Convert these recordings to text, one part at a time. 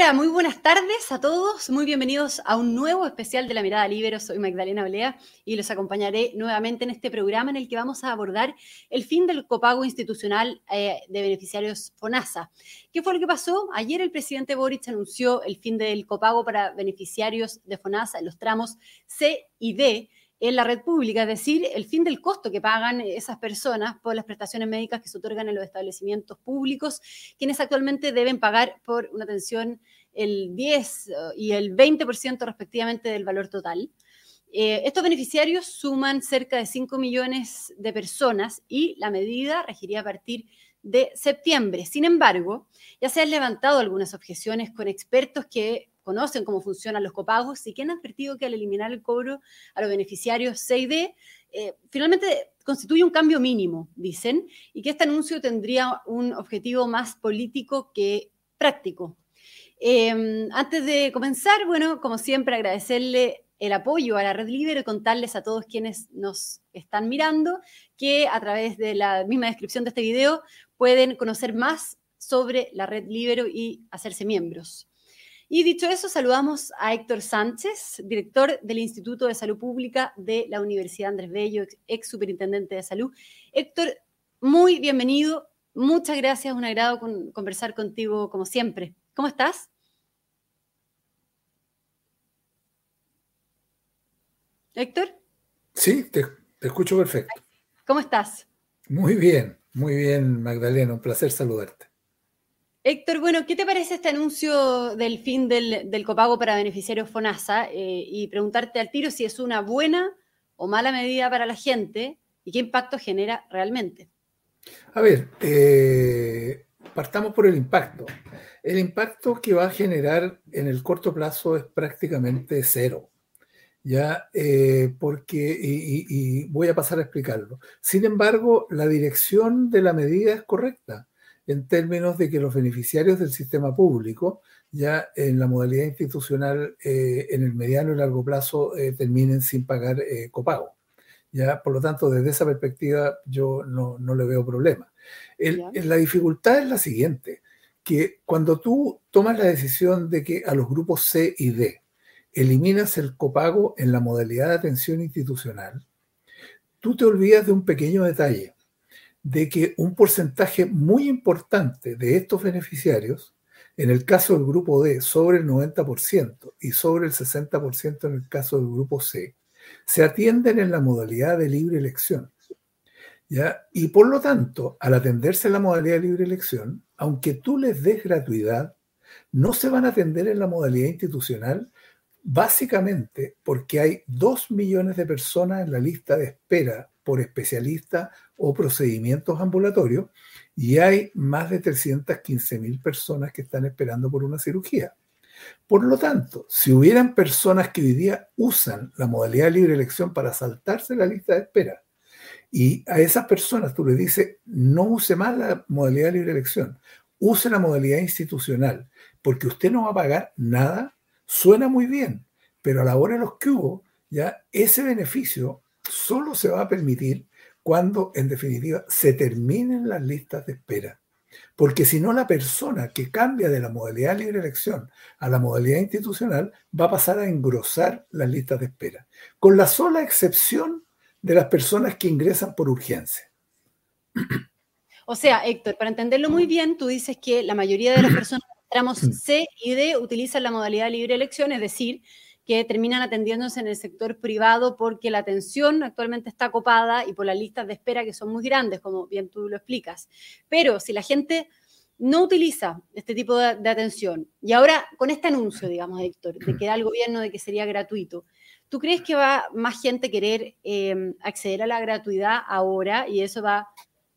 Hola, muy buenas tardes a todos. Muy bienvenidos a un nuevo especial de La Mirada Libero. Soy Magdalena Olea y los acompañaré nuevamente en este programa en el que vamos a abordar el fin del copago institucional eh, de beneficiarios FONASA. ¿Qué fue lo que pasó? Ayer el presidente Boric anunció el fin del copago para beneficiarios de FONASA en los tramos C y D en la red pública, es decir, el fin del costo que pagan esas personas por las prestaciones médicas que se otorgan en los establecimientos públicos, quienes actualmente deben pagar por una atención el 10 eh, y el 20% respectivamente del valor total. Eh, estos beneficiarios suman cerca de 5 millones de personas y la medida regiría a partir de septiembre. Sin embargo, ya se han levantado algunas objeciones con expertos que conocen cómo funcionan los copagos y que han advertido que al eliminar el cobro a los beneficiarios 6D, eh, finalmente constituye un cambio mínimo, dicen, y que este anuncio tendría un objetivo más político que práctico. Em, antes de comenzar, bueno, como siempre, agradecerle el apoyo a la Red Libre contarles a todos quienes nos están mirando que a través de la misma descripción de este video pueden conocer más sobre la Red Libero y hacerse miembros. Y dicho eso, saludamos a Héctor Sánchez, director del Instituto de Salud Pública de la Universidad Andrés Bello, ex superintendente de salud. Héctor, muy bienvenido. Muchas gracias, un agrado conversar contigo como siempre. ¿Cómo estás? Héctor. Sí, te, te escucho perfecto. ¿Cómo estás? Muy bien, muy bien, Magdalena. Un placer saludarte. Héctor, bueno, ¿qué te parece este anuncio del fin del, copago para beneficiarios FONASA? Eh, y preguntarte al tiro si es una buena o mala medida para la gente y qué impacto genera realmente. A ver, eh, partamos por el impacto. El impacto que va a generar en el corto plazo es prácticamente cero. Ya, eh, porque, y voy a pasar a explicarlo. Sin embargo, la dirección de la medida es correcta en términos de que los beneficiarios del sistema público ya en la modalidad institucional eh, en el mediano y largo plazo eh, terminen sin pagar eh, copago. ¿ya? Por lo tanto, desde esa perspectiva yo no, no le veo problema. la dificultad es la siguiente, que cuando tú tomas la decisión de que a los grupos C y D eliminas el copago en la modalidad de atención institucional, tú te olvidas de un pequeño detalle de que un porcentaje muy importante de estos beneficiarios, en el caso del grupo D, sobre el 90% y sobre el 60% en el caso del grupo C, se atienden en la modalidad de libre elección. ¿ya? Y por lo tanto, al atenderse en la modalidad de libre elección, aunque tú les des gratuidad, no se van a atender en la modalidad institucional, básicamente porque hay dos millones de personas en la lista de espera por especialistas o procedimientos ambulatorios y hay más de 315 mil personas que están esperando por una cirugía. Por lo tanto, si hubieran personas que hoy día usan la modalidad de libre elección para saltarse la lista de espera, y a esas personas tú le dices, no use más la modalidad de libre elección, use la modalidad institucional, porque usted no va a pagar nada, suena muy bien, pero a la hora de los que hubo, ya ese beneficio solo se va a permitir cuando en definitiva se terminen las listas de espera. Porque si no, la persona que cambia de la modalidad de libre elección a la modalidad institucional va a pasar a engrosar las listas de espera, con la sola excepción de las personas que ingresan por urgencia. O sea, Héctor, para entenderlo muy bien, tú dices que la mayoría de las personas que tramos C y D utilizan la modalidad de libre elección, es decir, que terminan atendiéndose en el sector privado porque la atención actualmente está copada y por las listas de espera que son muy grandes, como bien tú lo explicas. Pero si la gente no utiliza este tipo de, atención y ahora con este anuncio, digamos, Héctor, de que da el gobierno de que sería gratuito, ¿tú crees que va más gente a querer eh, acceder a la gratuidad ahora y eso va a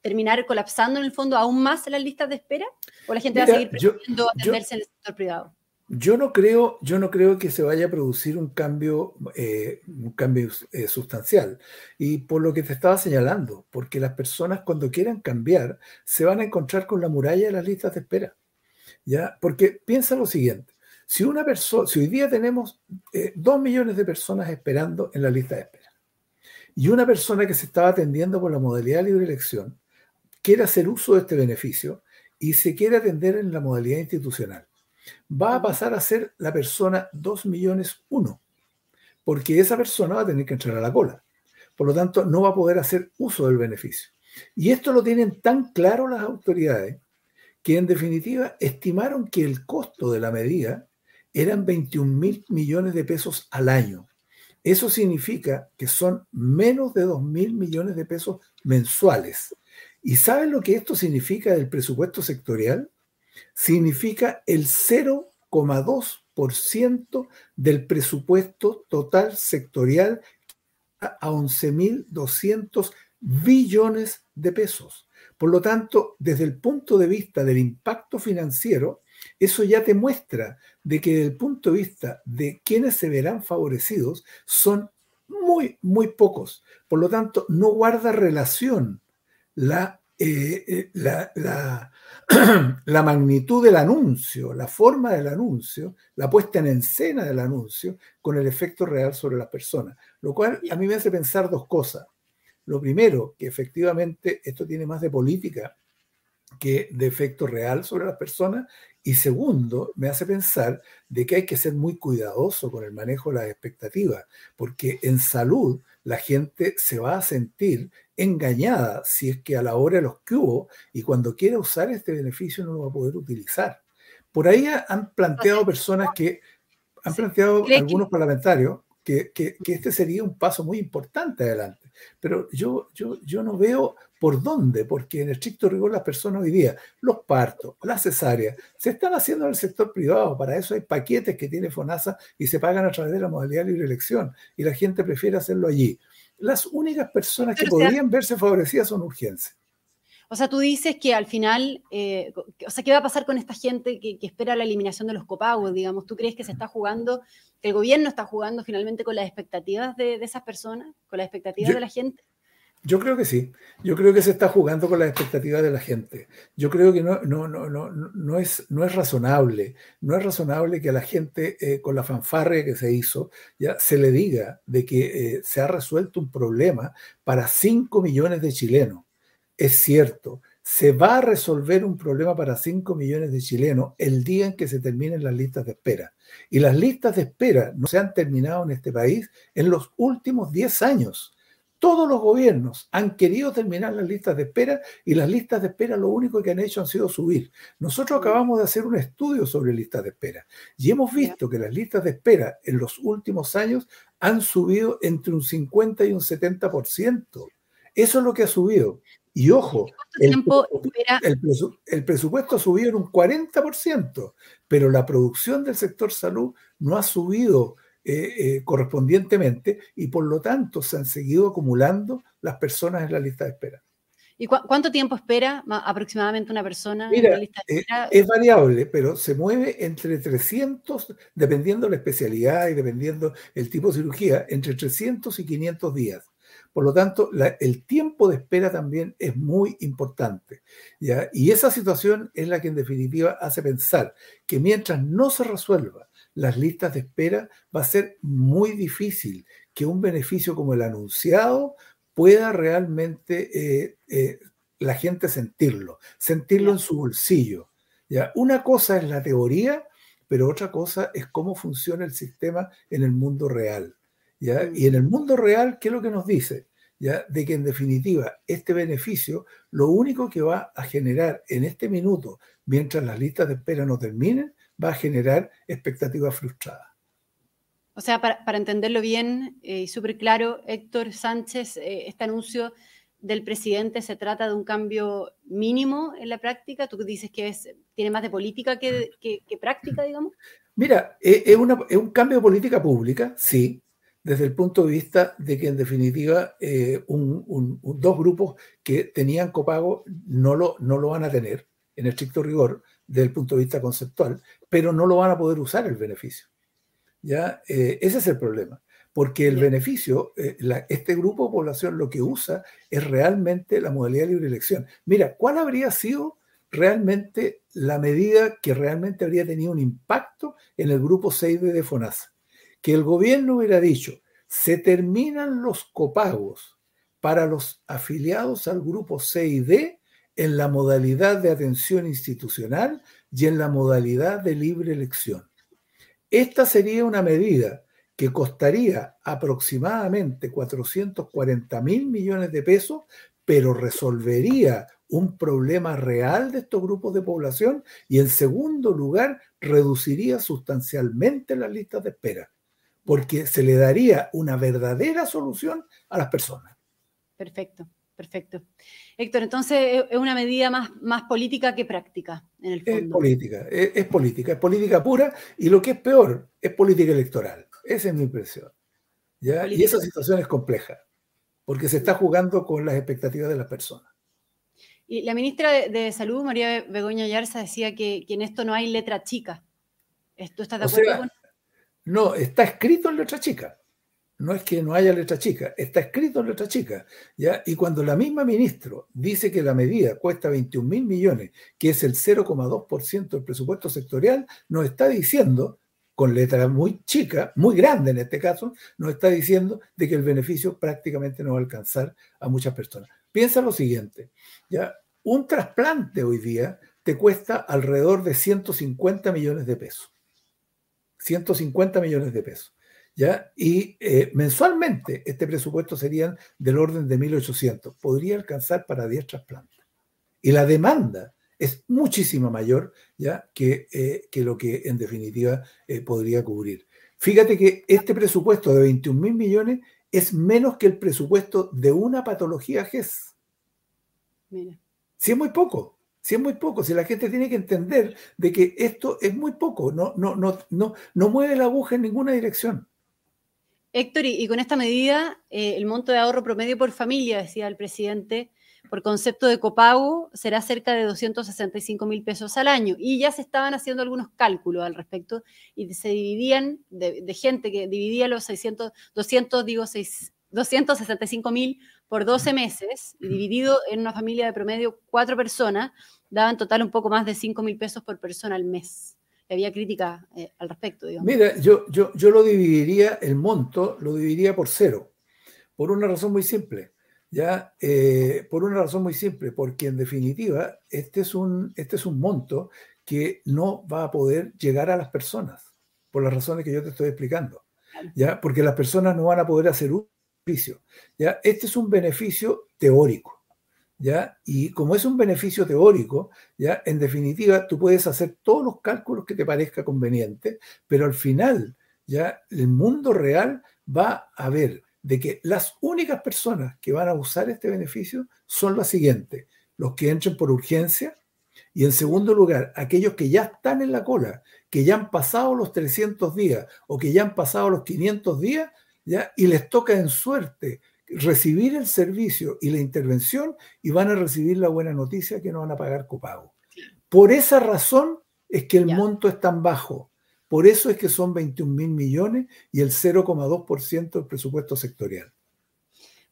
terminar colapsando en el fondo aún más las listas de espera? ¿O la gente va a seguir prefiriendo atenderse en el sector privado? Yo no creo, yo no creo que se vaya a producir un cambio, eh, un cambio eh, sustancial. Y por lo que te estaba señalando, porque las personas cuando quieran cambiar se van a encontrar con la muralla de las listas de espera. ¿Ya? Porque piensa lo siguiente, si una persona, si hoy día tenemos eh, dos millones de personas esperando en la lista de espera, y una persona que se estaba atendiendo por la modalidad de libre elección quiere hacer uso de este beneficio y se quiere atender en la modalidad institucional va a pasar a ser la persona 2 millones 1, porque esa persona va a tener que entrar a la cola. Por lo tanto, no va a poder hacer uso del beneficio. Y esto lo tienen tan claro las autoridades que en definitiva estimaron que el costo de la medida eran 21 mil millones de pesos al año. Eso significa que son menos de 2 mil millones de pesos mensuales. ¿Y saben lo que esto significa del presupuesto sectorial? Significa el 0,2% del presupuesto total sectorial a 11.200 billones de pesos. Por lo tanto, desde el punto de vista del impacto financiero, eso ya te muestra de que desde el punto de vista de quienes se verán favorecidos son muy, muy pocos. Por lo tanto, no guarda relación la, eh, eh, la, la, magnitud del anuncio, la forma del anuncio, la puesta en escena del anuncio con el efecto real sobre las personas. Lo cual a mí me hace pensar dos cosas. Lo primero, que efectivamente esto tiene más de política que de efecto real sobre las personas. Y segundo, me hace pensar de que hay que ser muy cuidadoso con el manejo de las expectativas, porque en salud la gente se va a sentir engañada si es que a la hora de los que hubo y cuando quiera usar este beneficio no lo va a poder utilizar. Por ahí han planteado personas que, han planteado algunos parlamentarios que, que, este sería un paso muy importante adelante. Pero yo, yo, yo no veo por dónde, porque en estricto rigor las personas hoy día, los partos, las cesáreas, se están haciendo en el sector privado. Para eso hay paquetes que tiene FONASA y se pagan a través de la modalidad libre elección. Y la gente prefiere hacerlo allí. Las únicas personas que podrían verse favorecidas son urgencias. O sea, tú dices que al final, eh, o sea, ¿qué va a pasar con esta gente que, espera la eliminación de los copagos? Digamos, ¿tú crees que se está jugando, que el gobierno está jugando finalmente con las expectativas de, esas personas, con las expectativas de la gente? Yo creo que sí. Yo creo que se está jugando con las expectativas de la gente. Yo creo que no, no, no, no, no, es, no es razonable. No es razonable que a la gente, eh, con la fanfarria que se hizo, ya se le diga de que eh, se ha resuelto un problema para 5 millones de chilenos es cierto, se va a resolver un problema para 5 millones de chilenos el día en que se terminen las listas de espera. Y las listas de espera no se han terminado en este país en los últimos 10 años. Todos los gobiernos han querido terminar las listas de espera y las listas de espera lo único que han hecho han sido subir. Nosotros acabamos de hacer un estudio sobre listas de espera y hemos visto que las listas de espera en los últimos años han subido entre un 50 y un 70%. Eso es lo que ha subido. Y ojo, el, presupuesto ha subido en un 40%, pero la producción del sector salud no ha subido eh, eh, correspondientemente y por lo tanto se han seguido acumulando las personas en la lista de espera. ¿Y cuánto tiempo espera aproximadamente una persona en la lista de eh, espera? es variable, pero se mueve entre 300, dependiendo la especialidad y dependiendo el tipo de cirugía, entre 300 y 500 días. Por lo tanto, el tiempo de espera también es muy importante. ¿ya? Y esa situación es la que en definitiva hace pensar que mientras no se resuelva las listas de espera, va a ser muy difícil que un beneficio como el anunciado pueda realmente eh, eh, la gente sentirlo, sentirlo en su bolsillo. ¿ya? Una cosa es la teoría, pero otra cosa es cómo funciona el sistema en el mundo real. Y en el mundo real, ¿qué es lo que nos dice? ¿Ya? De que en definitiva este beneficio lo único que va a generar en este minuto, mientras las listas de espera no terminen, va a generar expectativas frustradas. O sea, para, entenderlo bien eh, y súper claro, Héctor Sánchez, eh, este anuncio del presidente se trata de un cambio mínimo en la práctica. Tú dices que es, tiene más de política que, práctica, digamos. Mira, eh, es, es, un cambio de política pública, sí, desde el punto de vista de que en definitiva eh, dos grupos que tenían copago no lo, no lo van a tener en estricto rigor desde el punto de vista conceptual, pero no lo van a poder usar el beneficio. ¿ya? Eh, ese es el problema, porque el beneficio, eh, este grupo de población lo que usa es realmente la modalidad de libre elección. Mira, ¿cuál habría sido realmente la medida que realmente habría tenido un impacto en el grupo 6 de FONASA? que el gobierno hubiera dicho, se terminan los copagos para los afiliados al grupo C y D en la modalidad de atención institucional y en la modalidad de libre elección. Esta sería una medida que costaría aproximadamente 440 mil millones de pesos, pero resolvería un problema real de estos grupos de población y en segundo lugar reduciría sustancialmente las listas de espera, porque se le daría una verdadera solución a las personas. Perfecto, perfecto. Héctor, entonces es una medida más, más política que práctica, en el fondo. Es política, es, política, es política pura y lo que es peor, es política electoral. Esa es mi impresión. ¿ya? Y esa situación es compleja, porque se está jugando con las expectativas de las personas. Y la ministra de, Salud, María Begoña Yarza, decía que, en esto no hay letra chica. ¿Tú estás de acuerdo con No, está escrito en letra chica. No es que no haya letra chica, está escrito en letra chica. ¿ya? Y cuando la misma ministra dice que la medida cuesta 21 mil millones, que es el 0,2% del presupuesto sectorial, nos está diciendo, con letra muy chica, muy grande en este caso, nos está diciendo de que el beneficio prácticamente no va a alcanzar a muchas personas. Piensa lo siguiente, ¿ya? Un trasplante hoy día te cuesta alrededor de 150 millones de pesos. 150 millones de pesos. ¿Ya? Y eh, mensualmente este presupuesto sería del orden de 1.800. Podría alcanzar para 10 trasplantes. Y la demanda es muchísimo mayor ¿ya? Que, eh, que lo que en definitiva eh, podría cubrir. Fíjate que este presupuesto de 21 mil millones es menos que el presupuesto de una patología GES. Mira. Si es muy poco, si es muy poco, si la gente tiene que entender de que esto es muy poco, no, no, no, no, no mueve la aguja en ninguna dirección. Héctor, y, con esta medida, eh, el monto de ahorro promedio por familia, decía el presidente, por concepto de copago, será cerca de 265 mil pesos al año. Y ya se estaban haciendo algunos cálculos al respecto y se dividían de, gente que dividía los 600, 200, digo, 265 mil por 12 meses, y dividido en una familia de promedio cuatro personas, daba en total un poco más de 5 mil pesos por persona al mes. Había crítica eh, al respecto. Digamos. Mira, yo, yo, yo lo dividiría, el monto lo dividiría por cero, por una razón muy simple ¿ya? Eh, por una razón muy simple, porque en definitiva este es, un, este es un monto que no va a poder llegar a las personas, por las razones que yo te estoy explicando, ¿ya? Porque las personas no van a poder hacer un beneficio, ¿ya? Este es un beneficio teórico, ¿ya? Y como es un beneficio teórico, ¿ya? En definitiva, tú puedes hacer todos los cálculos que te parezca conveniente, pero al final, ¿ya? El mundo real va a ver de que las únicas personas que van a usar este beneficio son las siguientes, los que entren por urgencia y en segundo lugar, aquellos que ya están en la cola, que ya han pasado los 300 días o que ya han pasado los 500 días, ¿ya? y les toca en suerte recibir el servicio y la intervención y van a recibir la buena noticia que no van a pagar copago. Por esa razón es que el monto es tan bajo. Por eso es que son 21 mil millones y el 0,2% del presupuesto sectorial.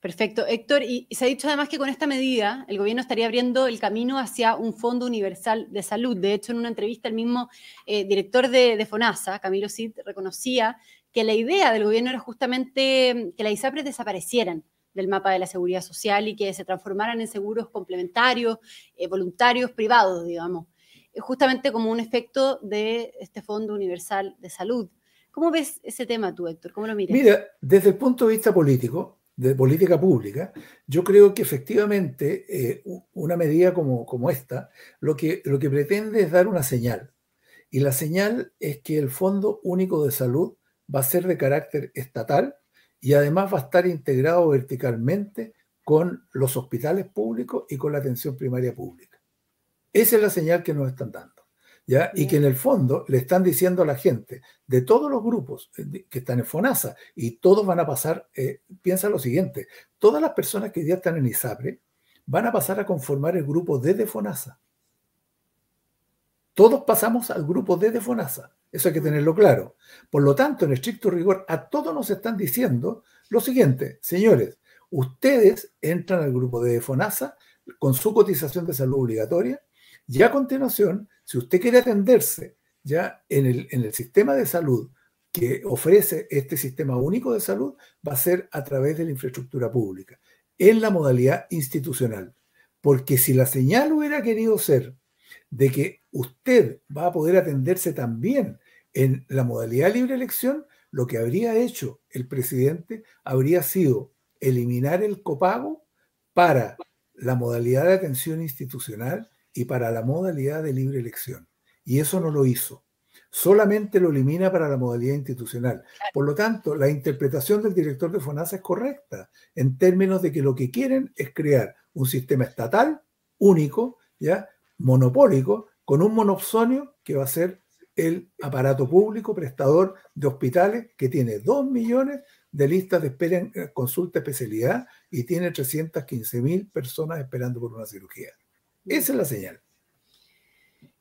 Perfecto. Héctor, y se ha dicho además que con esta medida el gobierno estaría abriendo el camino hacia un fondo universal de salud. De hecho, en una entrevista el mismo eh, director de, FONASA, Camilo Cid, reconocía que la idea del gobierno era justamente que las ISAPRES desaparecieran del mapa de la seguridad social y que se transformaran en seguros complementarios, eh, voluntarios, privados, digamos justamente como un efecto de este Fondo Universal de Salud. ¿Cómo ves ese tema tú, Héctor? ¿Cómo lo miras? Mira, desde el punto de vista político, de política pública, yo creo que efectivamente eh, una medida como, como esta lo que, lo que pretende es dar una señal. Y la señal es que el Fondo Único de Salud va a ser de carácter estatal y además va a estar integrado verticalmente con los hospitales públicos y con la atención primaria pública. Esa es la señal que nos están dando. ¿ya? Y que en el fondo le están diciendo a la gente de todos los grupos eh, que están en FONASA y todos van a pasar, eh, piensa lo siguiente, todas las personas que ya están en ISAPRE van a pasar a conformar el grupo D de FONASA. Todos pasamos al grupo D de FONASA. Eso hay que tenerlo claro. Por lo tanto, en estricto rigor, a todos nos están diciendo lo siguiente, señores, ustedes entran al grupo D de FONASA con su cotización de salud obligatoria y a continuación, si usted quiere atenderse ya en el, en el sistema de salud que ofrece este sistema único de salud, va a ser a través de la infraestructura pública, en la modalidad institucional. Porque si la señal hubiera querido ser de que usted va a poder atenderse también en la modalidad libre elección, lo que habría hecho el presidente habría sido eliminar el copago para la modalidad de atención institucional y para la modalidad de libre elección. Y eso no lo hizo. Solamente lo elimina para la modalidad institucional. Por lo tanto, la interpretación del director de FONASA es correcta en términos de que lo que quieren es crear un sistema estatal único, ya monopólico, con un monopsonio que va a ser el aparato público prestador de hospitales que tiene 2 millones de listas de espera en eh, consulta especialidad y tiene 315 mil personas esperando por una cirugía. Esa es la señal.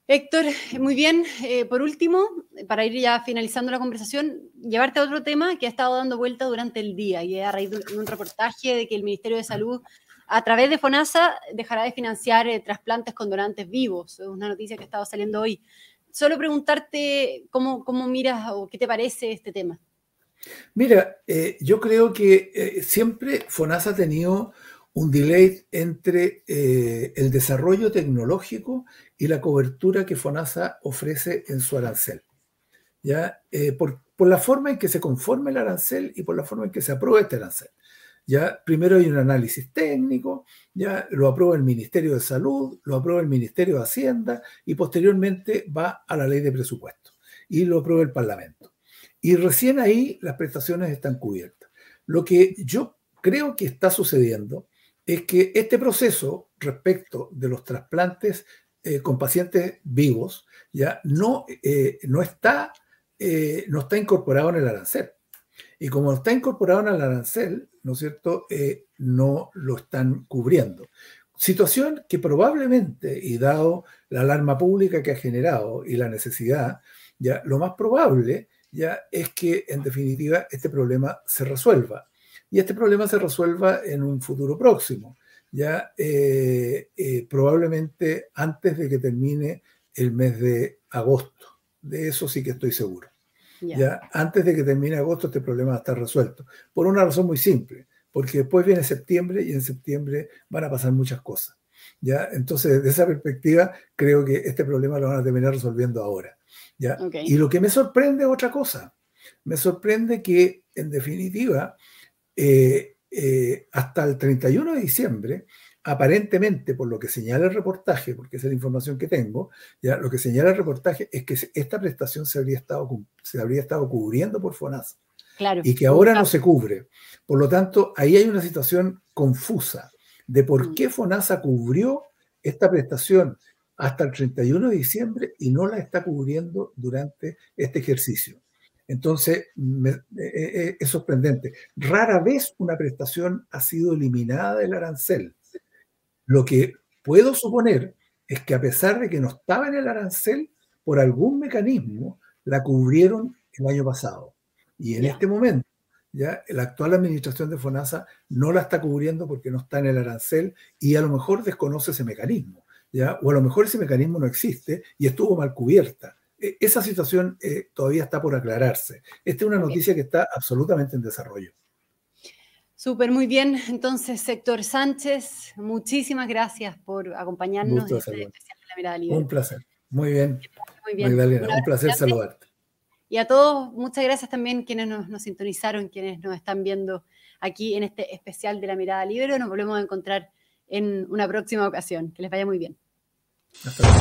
Héctor, muy bien. Eh, por último, para ir ya finalizando la conversación, llevarte a otro tema que ha estado dando vuelta durante el día y a raíz de un reportaje de que el Ministerio de Salud, a través de FONASA, dejará de financiar eh, trasplantes con donantes vivos. Es una noticia que ha estado saliendo hoy. Solo preguntarte cómo, cómo miras o qué te parece este tema. Mira, eh, yo creo que siempre FONASA ha tenido un delay entre eh, el desarrollo tecnológico y la cobertura que FONASA ofrece en su arancel. ¿ya? Eh, por, la forma en que se conforma el arancel y por la forma en que se aprueba este arancel. ¿Ya? Primero hay un análisis técnico, ya lo aprueba el Ministerio de Salud, lo aprueba el Ministerio de Hacienda y posteriormente va a la ley de presupuesto y lo aprueba el Parlamento. Y recién ahí las prestaciones están cubiertas. Lo que yo creo que está sucediendo es que este proceso respecto de los trasplantes eh, con pacientes vivos ya no, eh, no, está, eh, no está incorporado en el arancel. Y como está incorporado en el arancel, ¿no es cierto?, no lo están cubriendo. Situación que probablemente, y dado la alarma pública que ha generado y la necesidad, ya lo más probable ya es que en definitiva este problema se resuelva y este problema se resuelva en un futuro próximo, ya eh, eh, probablemente antes de que termine el mes de agosto. De eso sí que estoy seguro. Ya antes de que termine agosto este problema va a estar resuelto. Por una razón muy simple, porque después viene septiembre y en septiembre van a pasar muchas cosas. ¿ya? Entonces, desde esa perspectiva, creo que este problema lo van a terminar resolviendo ahora. ¿ya? Y lo que me sorprende es otra cosa. Me sorprende que, en definitiva, eh, eh, hasta el 31 de diciembre, aparentemente, por lo que señala el reportaje, porque esa es la información que tengo, ya lo que señala el reportaje es que esta prestación se habría estado, se habría estado cubriendo por FONASA. Claro, y que ahora no se cubre. Por lo tanto, ahí hay una situación confusa de por mm. qué FONASA cubrió esta prestación hasta el 31 de diciembre y no la está cubriendo durante este ejercicio. Entonces, eh, eh, es sorprendente. Rara vez una prestación ha sido eliminada del arancel. Lo que puedo suponer es que a pesar de que no estaba en el arancel, por algún mecanismo la cubrieron el año pasado. Y en este momento, ya la actual administración de FONASA no la está cubriendo porque no está en el arancel y a lo mejor desconoce ese mecanismo. ¿ya? O a lo mejor ese mecanismo no existe y estuvo mal cubierta. E, esa situación eh, todavía está por aclararse. Esta es una noticia que está absolutamente en desarrollo. Súper, muy bien. Entonces, Héctor Sánchez, muchísimas gracias por acompañarnos en este especial de la mirada libre. Un placer. Muy bien. Muy bien. Magdalena, un placer saludarte. Y a todos, muchas gracias también quienes nos, nos, sintonizaron, quienes nos están viendo aquí en este especial de la mirada libre. Nos volvemos a encontrar en una próxima ocasión. Que les vaya muy bien. Hasta luego.